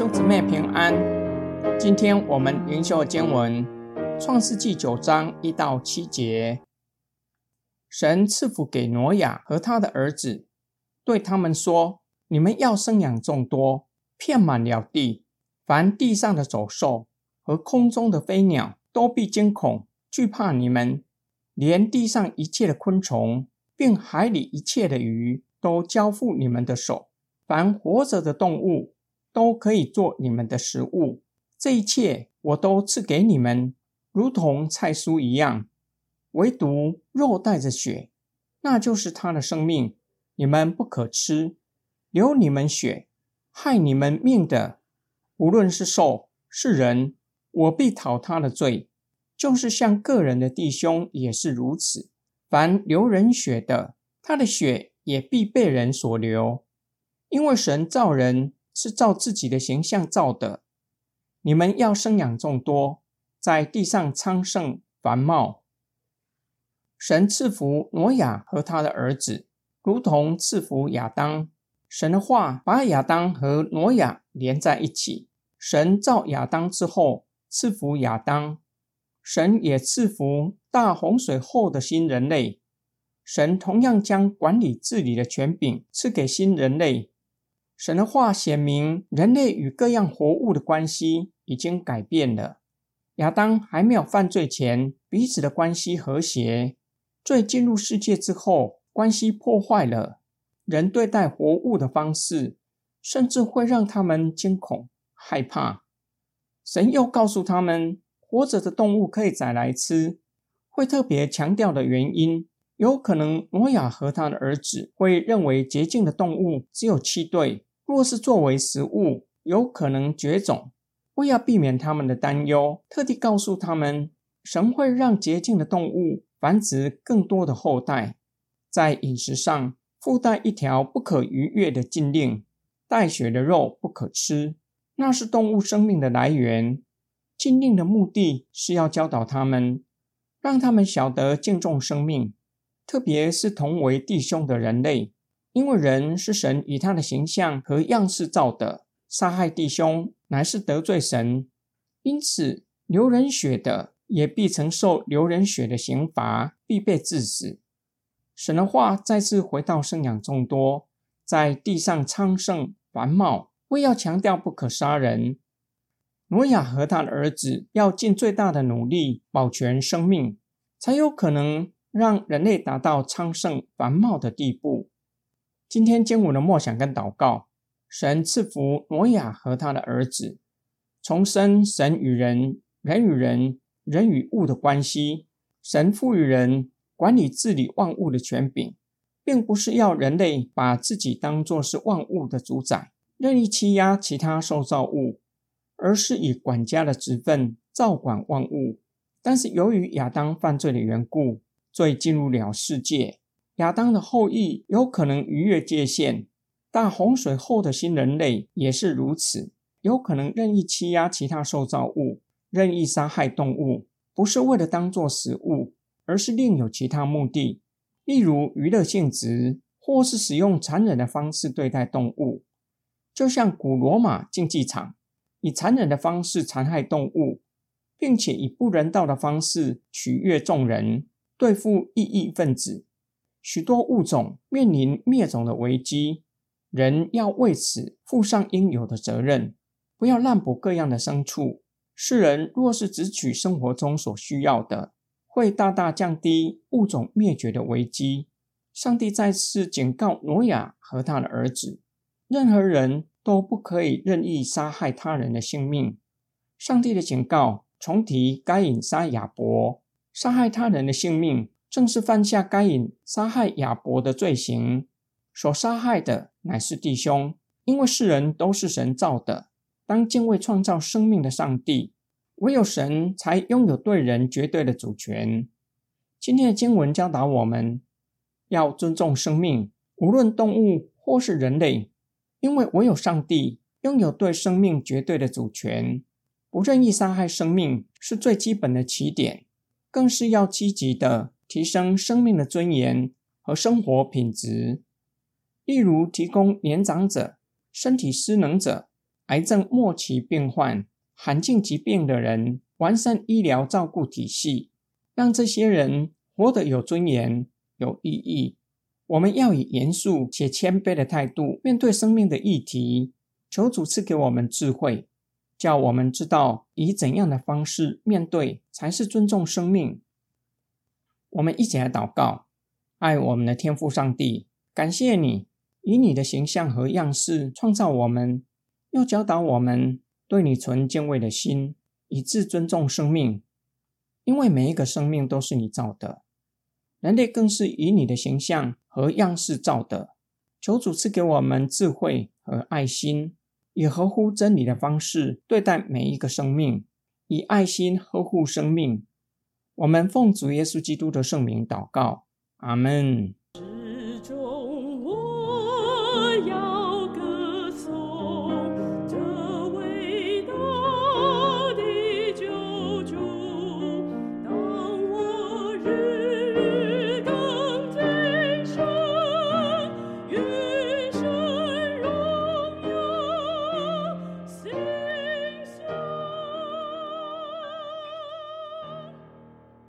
兄姊妹平安。今天我们灵修经文《创世纪》九章一到七节。神赐福给挪亚和他的儿子，对他们说：“你们要生养众多，遍满了地。凡地上的走兽和空中的飞鸟，都必惊恐惧怕你们；连地上一切的昆虫，并海里一切的鱼，都交付你们的手。凡活着的动物。”都可以做你们的食物，这一切我都赐给你们，如同菜蔬一样。唯独肉带着血，那就是他的生命，你们不可吃。流你们血、害你们命的，无论是兽是人，我必讨他的罪。就是像个人的弟兄也是如此。凡流人血的，他的血也必被人所流，因为神造人。是照自己的形象造的。你们要生养众多，在地上昌盛繁茂。神赐福挪亚和他的儿子，如同赐福亚当。神的话把亚当和挪亚连在一起。神造亚当之后，赐福亚当。神也赐福大洪水后的新人类。神同样将管理治理的权柄赐给新人类。神的话显明，人类与各样活物的关系已经改变了。亚当还没有犯罪前，彼此的关系和谐；罪进入世界之后，关系破坏了。人对待活物的方式，甚至会让他们惊恐害怕。神又告诉他们，活着的动物可以宰来吃。会特别强调的原因，有可能挪亚和他的儿子会认为洁净的动物只有七对。若是作为食物，有可能绝种。为要避免他们的担忧，特地告诉他们，神会让洁净的动物繁殖更多的后代。在饮食上附带一条不可逾越的禁令：带血的肉不可吃，那是动物生命的来源。禁令的目的是要教导他们，让他们晓得敬重生命，特别是同为弟兄的人类。因为人是神以他的形象和样式造的，杀害弟兄乃是得罪神，因此流人血的也必承受流人血的刑罚，必被致死。神的话再次回到生养众多，在地上昌盛繁茂，为要强调不可杀人。挪亚和他的儿子要尽最大的努力保全生命，才有可能让人类达到昌盛繁茂的地步。今天经文的默想跟祷告，神赐福挪亚和他的儿子，重生神与人、人与人、人与物的关系。神赋予人管理治理万物的权柄，并不是要人类把自己当作是万物的主宰，任意欺压其他受造物，而是以管家的职分照管万物。但是由于亚当犯罪的缘故，罪进入了世界。亚当的后裔有可能逾越界限，但洪水后的新人类也是如此，有可能任意欺压其他受造物，任意杀害动物，不是为了当做食物，而是另有其他目的，例如娱乐性质，或是使用残忍的方式对待动物，就像古罗马竞技场，以残忍的方式残害动物，并且以不人道的方式取悦众人，对付异议分子。许多物种面临灭种的危机，人要为此负上应有的责任，不要滥捕各样的牲畜。世人若是只取生活中所需要的，会大大降低物种灭绝的危机。上帝再次警告挪亚和他的儿子：任何人都不可以任意杀害他人的性命。上帝的警告重提该隐杀亚伯，杀害他人的性命。正是犯下该隐杀害亚伯的罪行，所杀害的乃是弟兄。因为世人都是神造的，当敬畏创造生命的上帝，唯有神才拥有对人绝对的主权。今天的经文教导我们要尊重生命，无论动物或是人类，因为唯有上帝拥有对生命绝对的主权。不任意杀害生命是最基本的起点，更是要积极的。提升生命的尊严和生活品质，例如提供年长者、身体失能者、癌症末期病患、罕见疾病的人，完善医疗照顾体系，让这些人活得有尊严、有意义。我们要以严肃且谦卑的态度面对生命的议题，求主赐给我们智慧，叫我们知道以怎样的方式面对才是尊重生命。我们一起来祷告，爱我们的天父上帝，感谢你以你的形象和样式创造我们，又教导我们对你存敬畏的心，以致尊重生命，因为每一个生命都是你造的。人类更是以你的形象和样式造的。求主赐给我们智慧和爱心，以合乎真理的方式对待每一个生命，以爱心呵护生命。我们奉主耶稣基督的圣名祷告，阿门。